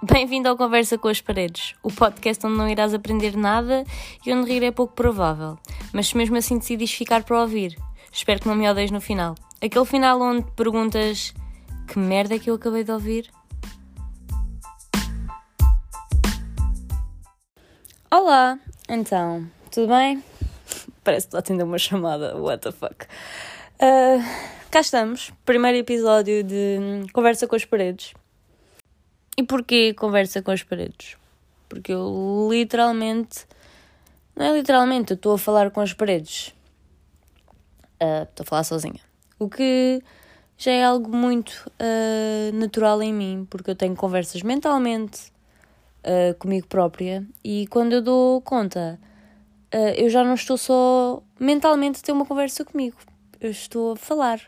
Bem-vindo ao Conversa com as Paredes, o podcast onde não irás aprender nada e onde rir é pouco provável. Mas se mesmo assim decidis ficar para ouvir, espero que não me odeies no final. Aquele final onde perguntas que merda é que eu acabei de ouvir? Olá, então, tudo bem? Parece que estou a atender uma chamada, what the fuck. Uh, cá estamos, primeiro episódio de Conversa com as Paredes. E porquê conversa com as paredes? Porque eu literalmente. Não é literalmente, eu estou a falar com as paredes. Uh, estou a falar sozinha. O que já é algo muito uh, natural em mim, porque eu tenho conversas mentalmente uh, comigo própria e quando eu dou conta, eu já não estou só mentalmente a ter uma conversa comigo, eu estou a falar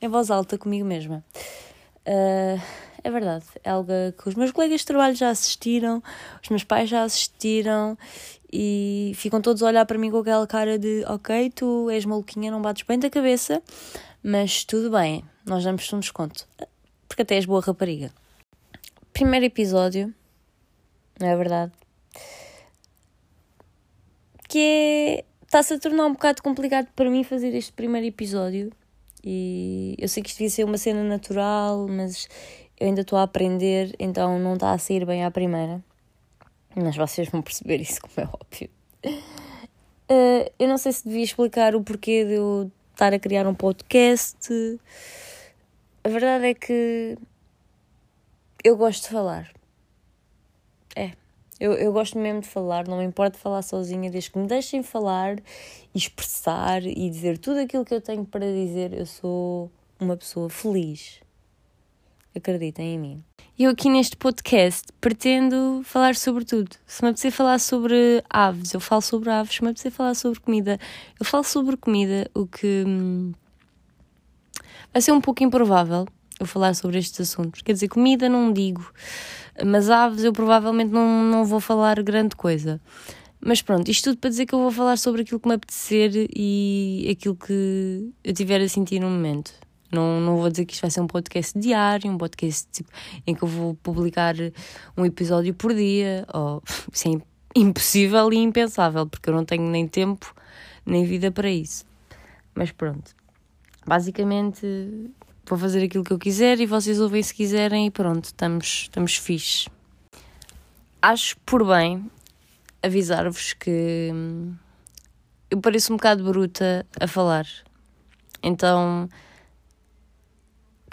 em voz alta comigo mesma. Uh, é verdade. É algo que os meus colegas de trabalho já assistiram, os meus pais já assistiram e ficam todos a olhar para mim com aquela cara de ok, tu és maluquinha, não bates bem da cabeça, mas tudo bem, nós damos-te um desconto. Porque até és boa rapariga. Primeiro episódio, não é verdade? Que é. Está-se a tornar um bocado complicado para mim fazer este primeiro episódio. E eu sei que isto devia ser uma cena natural, mas eu ainda estou a aprender, então não está a sair bem à primeira. Mas vocês vão perceber isso, como é óbvio. Uh, eu não sei se devia explicar o porquê de eu estar a criar um podcast. A verdade é que eu gosto de falar. É. Eu, eu gosto mesmo de falar, não me importa falar sozinha, desde que me deixem falar expressar e dizer tudo aquilo que eu tenho para dizer. Eu sou uma pessoa feliz acreditem em mim. Eu aqui neste podcast pretendo falar sobre tudo. Se me apetecer falar sobre aves, eu falo sobre aves. Se me apetecer falar sobre comida, eu falo sobre comida, o que hum, vai ser um pouco improvável eu falar sobre estes assuntos. Quer dizer, comida não digo, mas aves eu provavelmente não, não vou falar grande coisa. Mas pronto, isto tudo para dizer que eu vou falar sobre aquilo que me apetecer e aquilo que eu tiver a sentir no momento. Não, não vou dizer que isto vai ser um podcast diário, um podcast tipo, em que eu vou publicar um episódio por dia. Ou, isso é impossível e impensável, porque eu não tenho nem tempo nem vida para isso. Mas pronto. Basicamente, vou fazer aquilo que eu quiser e vocês ouvem se quiserem e pronto, estamos, estamos fixe. Acho por bem avisar-vos que hum, eu pareço um bocado bruta a falar. Então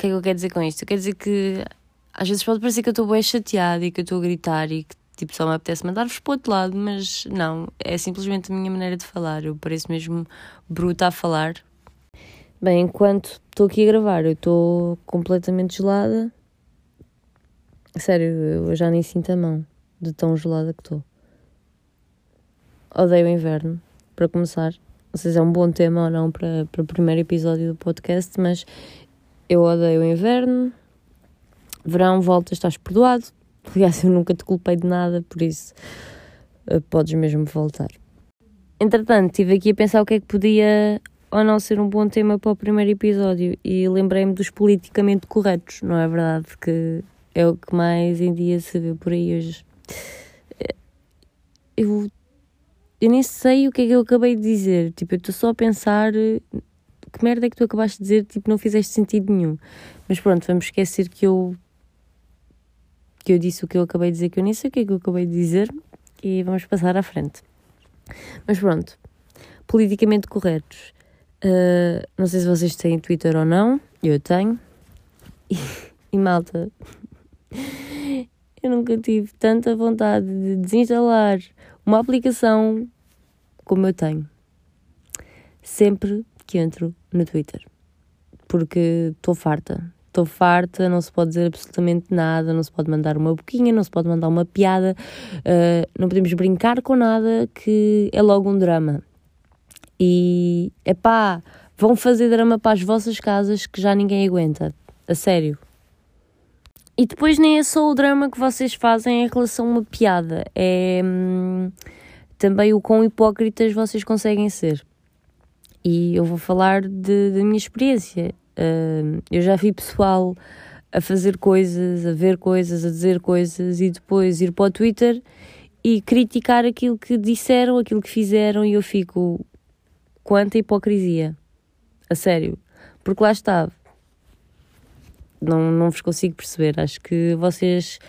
que é que eu quero dizer com isto? Eu quero dizer que às vezes pode parecer que eu estou bem chateada e que eu estou a gritar e que tipo, só me apetece mandar-vos para o outro lado, mas não, é simplesmente a minha maneira de falar. Eu pareço mesmo bruta a falar. Bem, enquanto estou aqui a gravar, eu estou completamente gelada. Sério, eu já nem sinto a mão de tão gelada que estou. Odeio o inverno, para começar. Não sei se é um bom tema ou não para, para o primeiro episódio do podcast, mas eu odeio o inverno. Verão, volta, estás perdoado. Aliás, eu nunca te culpei de nada, por isso uh, podes mesmo voltar. Entretanto, estive aqui a pensar o que é que podia ou não ser um bom tema para o primeiro episódio e lembrei-me dos politicamente corretos, não é verdade? Que é o que mais em dia se vê por aí hoje. Eh, eu, eu nem sei o que é que eu acabei de dizer, tipo, eu estou só a pensar que merda é que tu acabaste de dizer, tipo, não fizeste sentido nenhum. Mas pronto, vamos esquecer que eu que eu disse o que eu acabei de dizer, que eu nem sei o que é que eu acabei de dizer, e vamos passar à frente. Mas pronto, politicamente corretos. Uh, não sei se vocês têm Twitter ou não, eu tenho. E, e malta, eu nunca tive tanta vontade de desinstalar uma aplicação como eu tenho. Sempre que entro no Twitter. Porque estou farta. Estou farta, não se pode dizer absolutamente nada, não se pode mandar uma boquinha, não se pode mandar uma piada, uh, não podemos brincar com nada, que é logo um drama. E, é pá, vão fazer drama para as vossas casas que já ninguém aguenta. A sério. E depois nem é só o drama que vocês fazem em relação a uma piada, é hum, também o quão hipócritas vocês conseguem ser e eu vou falar de, da minha experiência. Uh, eu já vi pessoal a fazer coisas, a ver coisas, a dizer coisas e depois ir para o Twitter e criticar aquilo que disseram, aquilo que fizeram e eu fico quanta hipocrisia. A sério. Porque lá está. Não, não vos consigo perceber. Acho que vocês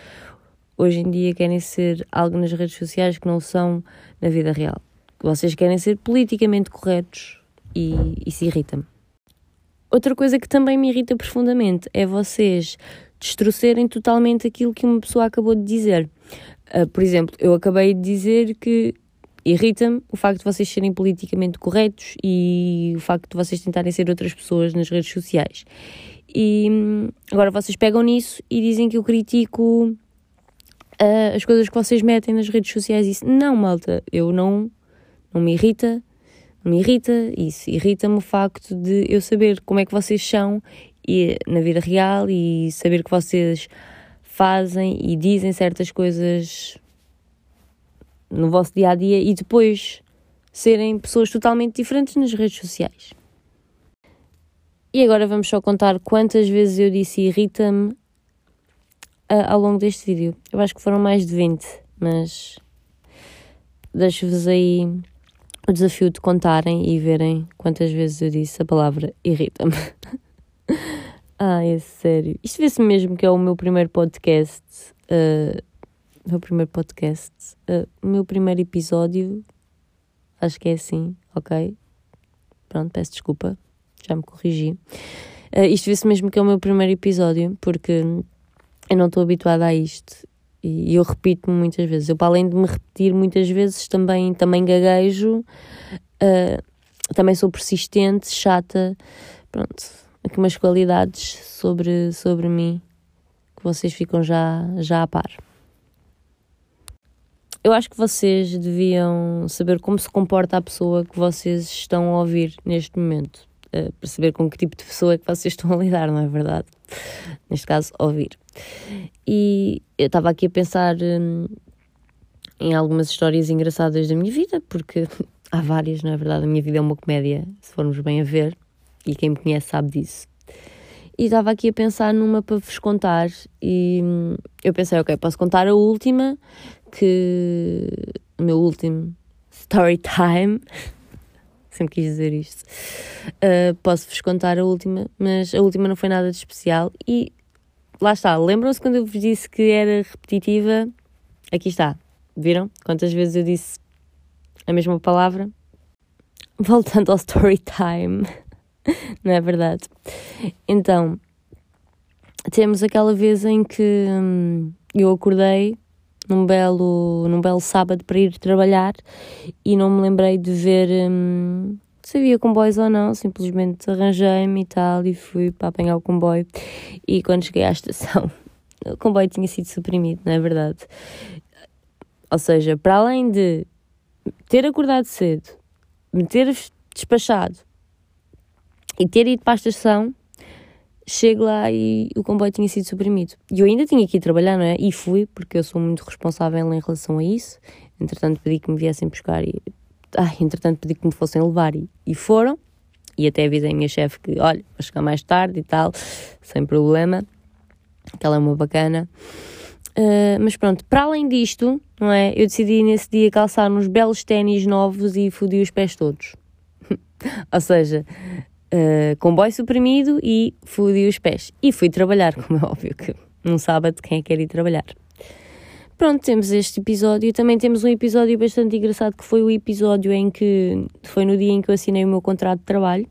hoje em dia querem ser algo nas redes sociais que não são na vida real. Vocês querem ser politicamente corretos e isso irrita-me. Outra coisa que também me irrita profundamente é vocês destrocerem totalmente aquilo que uma pessoa acabou de dizer. Uh, por exemplo, eu acabei de dizer que irrita-me o facto de vocês serem politicamente corretos e o facto de vocês tentarem ser outras pessoas nas redes sociais. E hum, agora vocês pegam nisso e dizem que eu critico uh, as coisas que vocês metem nas redes sociais. Isso não, malta, eu não, não me irrita me irrita isso. Irrita-me o facto de eu saber como é que vocês são e, na vida real e saber que vocês fazem e dizem certas coisas no vosso dia a dia e depois serem pessoas totalmente diferentes nas redes sociais. E agora vamos só contar quantas vezes eu disse irrita-me ao longo deste vídeo. Eu acho que foram mais de 20, mas deixo-vos aí o desafio de contarem e verem quantas vezes eu disse a palavra irrita-me. Ai, é sério. Isto vê-se mesmo que é o meu primeiro podcast. Uh, meu primeiro podcast. Uh, meu primeiro episódio. Acho que é assim, ok? Pronto, peço desculpa. Já me corrigi. Uh, isto vê-se mesmo que é o meu primeiro episódio, porque eu não estou habituada a isto. E eu repito-me muitas vezes. Eu, para além de me repetir muitas vezes, também, também gaguejo, uh, também sou persistente, chata. Pronto, aqui umas qualidades sobre, sobre mim que vocês ficam já, já a par. Eu acho que vocês deviam saber como se comporta a pessoa que vocês estão a ouvir neste momento. Saber com que tipo de pessoa é que vocês estão a lidar, não é verdade? Neste caso, ouvir. E eu estava aqui a pensar hum, em algumas histórias engraçadas da minha vida, porque há várias, não é verdade? A minha vida é uma comédia, se formos bem a ver, e quem me conhece sabe disso. E estava aqui a pensar numa para vos contar, e hum, eu pensei, ok, posso contar a última, que. o meu último story time. Sempre quis dizer isto. Uh, Posso-vos contar a última, mas a última não foi nada de especial e lá está, lembram-se quando eu vos disse que era repetitiva? Aqui está, viram? Quantas vezes eu disse a mesma palavra? Voltando ao story time, não é verdade? Então, temos aquela vez em que hum, eu acordei num belo, num belo sábado para ir trabalhar e não me lembrei de ver hum, se havia comboios ou não, simplesmente arranjei-me e tal e fui para apanhar o comboio. E quando cheguei à estação, o comboio tinha sido suprimido, não é verdade? Ou seja, para além de ter acordado cedo, me ter despachado e ter ido para a estação, chego lá e o comboio tinha sido suprimido. E eu ainda tinha que ir trabalhar, não é? E fui, porque eu sou muito responsável em relação a isso. Entretanto, pedi que me viessem buscar e ai, entretanto pedi que me fossem levar e, e foram. E até avisei a minha chefe que, olha, vou chegar mais tarde e tal, sem problema, que ela é uma bacana. Uh, mas pronto, para além disto, não é? Eu decidi nesse dia calçar uns belos ténis novos e fodi os pés todos. Ou seja, uh, comboio suprimido e fodi os pés. E fui trabalhar, como é óbvio que num sábado quem é que quer ir trabalhar? Pronto, temos este episódio. Também temos um episódio bastante engraçado que foi o episódio em que foi no dia em que eu assinei o meu contrato de trabalho.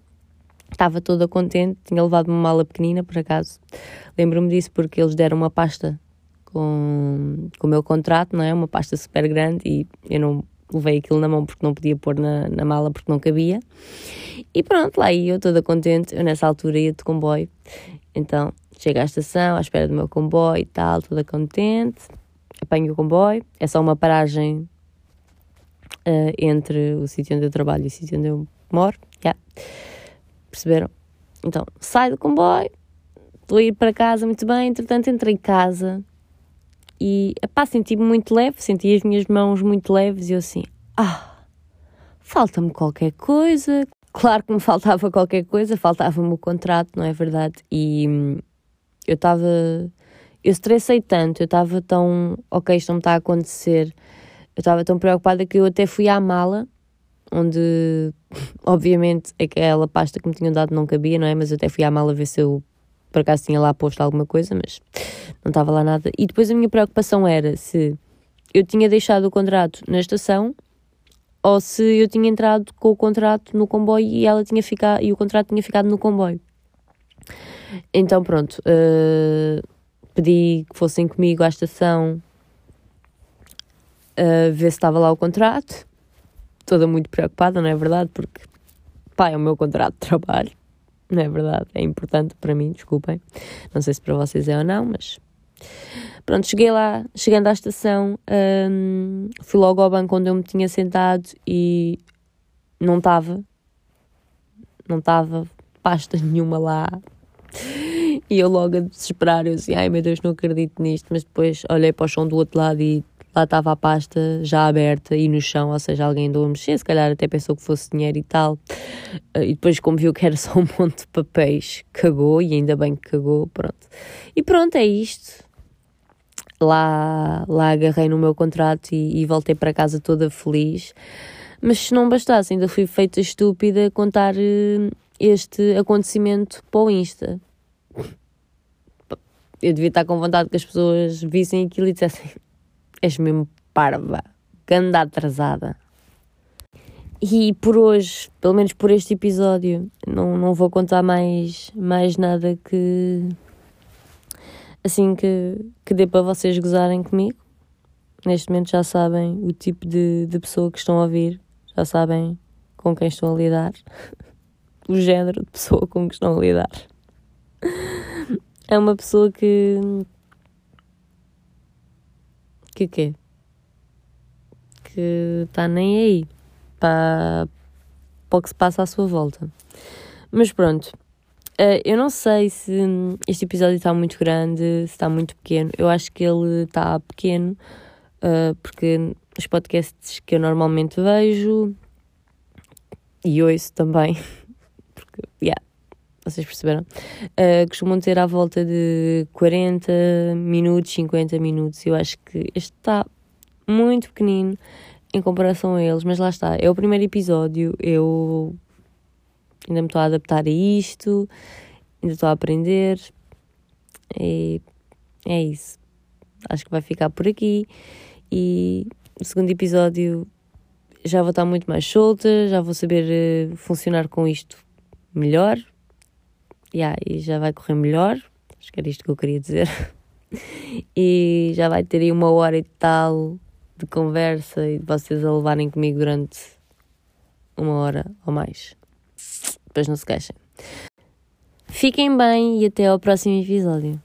Estava toda contente, tinha levado uma mala pequenina, por acaso. Lembro-me disso porque eles deram uma pasta com, com o meu contrato, não é? Uma pasta super grande e eu não levei aquilo na mão porque não podia pôr na, na mala porque não cabia. E pronto, lá ia eu toda contente. Eu nessa altura ia de comboio. Então, chego à estação, à espera do meu comboio e tal, toda contente apanho o comboio, é só uma paragem uh, entre o sítio onde eu trabalho e o sítio onde eu moro. Yeah. Perceberam? Então, saio do comboio, estou a ir para casa muito bem, entretanto entrei em casa e pá, senti-me muito leve, senti as minhas mãos muito leves e eu assim, ah, falta-me qualquer coisa. Claro que me faltava qualquer coisa, faltava-me o contrato, não é verdade? E eu estava. Eu estressei tanto, eu estava tão. Ok, isto não está a acontecer. Eu estava tão preocupada que eu até fui à mala, onde, obviamente, aquela pasta que me tinham dado não cabia, não é? Mas eu até fui à mala ver se eu por acaso tinha lá posto alguma coisa, mas não estava lá nada. E depois a minha preocupação era se eu tinha deixado o contrato na estação ou se eu tinha entrado com o contrato no comboio e ela tinha ficado e o contrato tinha ficado no comboio. Então pronto, uh, pedi que fossem comigo à estação uh, ver se estava lá o contrato. Toda muito preocupada, não é verdade? Porque pá, é o meu contrato de trabalho. Não é verdade? É importante para mim, desculpem. Não sei se para vocês é ou não, mas. Pronto, cheguei lá, chegando à estação, hum, fui logo ao banco onde eu me tinha sentado e não estava. Não estava pasta nenhuma lá. E eu logo a desesperar, eu assim, ai meu Deus, não acredito nisto. Mas depois olhei para o chão do outro lado e lá estava a pasta já aberta e no chão, ou seja, alguém andou a mexer, se calhar até pensou que fosse dinheiro e tal. Eh, e depois, como viu que era só um monte de papéis, cagou e ainda bem que cagou, pronto. E pronto, é isto. Lá, lá agarrei no meu contrato e, e voltei para casa toda feliz. Mas se não bastasse, ainda fui feita estúpida contar uh, este acontecimento para o Insta. Eu devia estar com vontade que as pessoas vissem aquilo e dissessem: És mesmo parva, ganda atrasada. E por hoje, pelo menos por este episódio, não, não vou contar mais, mais nada que. assim que, que dê para vocês gozarem comigo. Neste momento já sabem o tipo de, de pessoa que estão a ouvir, já sabem com quem estão a lidar, o género de pessoa com que estão a lidar. É uma pessoa que que quê? Que está nem aí para, para o que se passa à sua volta. Mas pronto, uh, eu não sei se este episódio está muito grande, se está muito pequeno. Eu acho que ele está pequeno, uh, porque os podcasts que eu normalmente vejo e ouço também, porque, yeah, vocês perceberam, uh, costumam ter à volta de 40 minutos, 50 minutos. Eu acho que este está muito pequenino em comparação a eles, mas lá está, é o primeiro episódio, eu ainda me estou a adaptar a isto, ainda estou a aprender. E é isso. Acho que vai ficar por aqui. E o segundo episódio já vou estar muito mais solta, já vou saber uh, funcionar com isto melhor, yeah, e já vai correr melhor. Acho que era isto que eu queria dizer. e já vai ter aí uma hora e tal de conversa e de vocês a levarem comigo durante uma hora ou mais. Depois não se queixem. Fiquem bem e até ao próximo episódio.